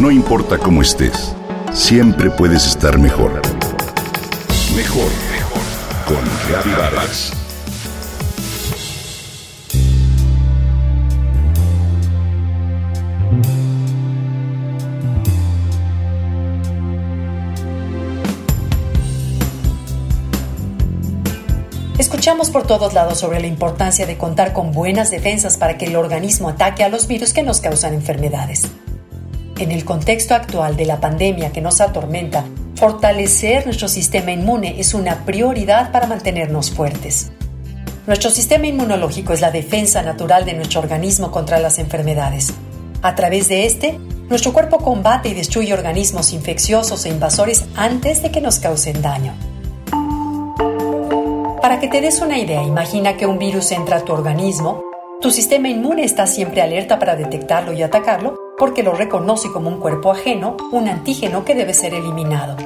No importa cómo estés, siempre puedes estar mejor. Mejor, mejor. Con Vargas. Escuchamos por todos lados sobre la importancia de contar con buenas defensas para que el organismo ataque a los virus que nos causan enfermedades. En el contexto actual de la pandemia que nos atormenta, fortalecer nuestro sistema inmune es una prioridad para mantenernos fuertes. Nuestro sistema inmunológico es la defensa natural de nuestro organismo contra las enfermedades. A través de este, nuestro cuerpo combate y destruye organismos infecciosos e invasores antes de que nos causen daño. Para que te des una idea, imagina que un virus entra a tu organismo, tu sistema inmune está siempre alerta para detectarlo y atacarlo porque lo reconoce como un cuerpo ajeno, un antígeno que debe ser eliminado.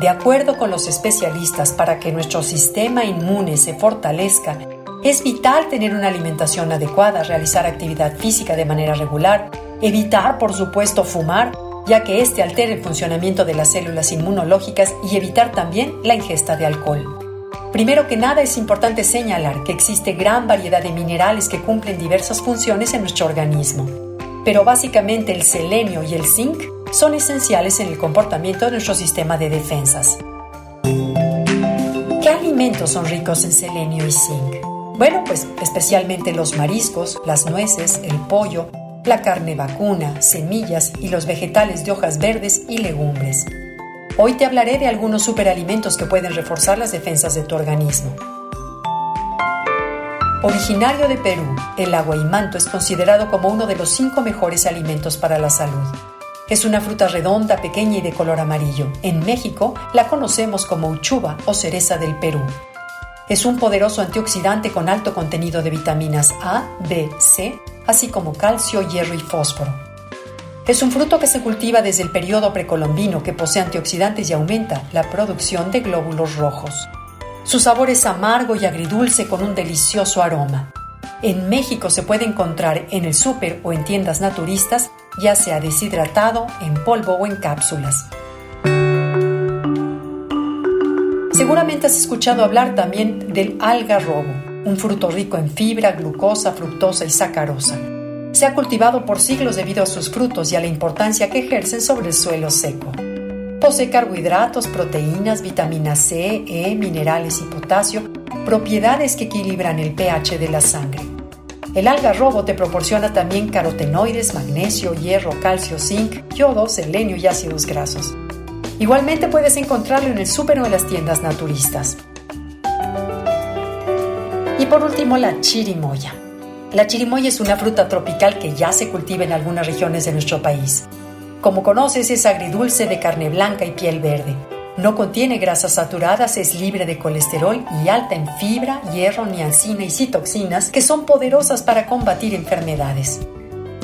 De acuerdo con los especialistas, para que nuestro sistema inmune se fortalezca, es vital tener una alimentación adecuada, realizar actividad física de manera regular, evitar, por supuesto, fumar, ya que este altera el funcionamiento de las células inmunológicas y evitar también la ingesta de alcohol. Primero que nada es importante señalar que existe gran variedad de minerales que cumplen diversas funciones en nuestro organismo pero básicamente el selenio y el zinc son esenciales en el comportamiento de nuestro sistema de defensas. ¿Qué alimentos son ricos en selenio y zinc? Bueno, pues especialmente los mariscos, las nueces, el pollo, la carne vacuna, semillas y los vegetales de hojas verdes y legumbres. Hoy te hablaré de algunos superalimentos que pueden reforzar las defensas de tu organismo. Originario de Perú, el aguaimanto es considerado como uno de los cinco mejores alimentos para la salud. Es una fruta redonda, pequeña y de color amarillo. En México la conocemos como uchuva o cereza del Perú. Es un poderoso antioxidante con alto contenido de vitaminas A, B, C, así como calcio, hierro y fósforo. Es un fruto que se cultiva desde el periodo precolombino que posee antioxidantes y aumenta la producción de glóbulos rojos. Su sabor es amargo y agridulce con un delicioso aroma. En México se puede encontrar en el súper o en tiendas naturistas, ya sea deshidratado, en polvo o en cápsulas. Seguramente has escuchado hablar también del algarrobo, un fruto rico en fibra, glucosa, fructosa y sacarosa. Se ha cultivado por siglos debido a sus frutos y a la importancia que ejercen sobre el suelo seco. Posee carbohidratos, proteínas, vitamina C, E, minerales y potasio, propiedades que equilibran el pH de la sangre. El algarrobo te proporciona también carotenoides, magnesio, hierro, calcio, zinc, yodo, selenio y ácidos grasos. Igualmente puedes encontrarlo en el súper en las tiendas naturistas. Y por último, la chirimoya. La chirimoya es una fruta tropical que ya se cultiva en algunas regiones de nuestro país. Como conoces, es agridulce de carne blanca y piel verde. No contiene grasas saturadas, es libre de colesterol y alta en fibra, hierro, niacina y citoxinas que son poderosas para combatir enfermedades.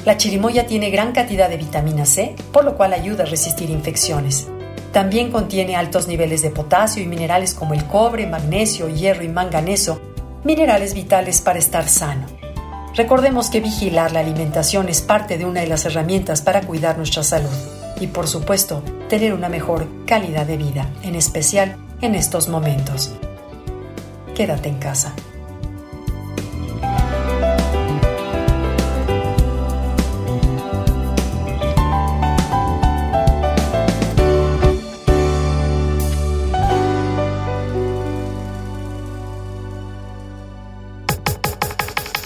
La chirimoya tiene gran cantidad de vitamina C, por lo cual ayuda a resistir infecciones. También contiene altos niveles de potasio y minerales como el cobre, magnesio, hierro y manganeso, minerales vitales para estar sano. Recordemos que vigilar la alimentación es parte de una de las herramientas para cuidar nuestra salud y por supuesto tener una mejor calidad de vida, en especial en estos momentos. Quédate en casa.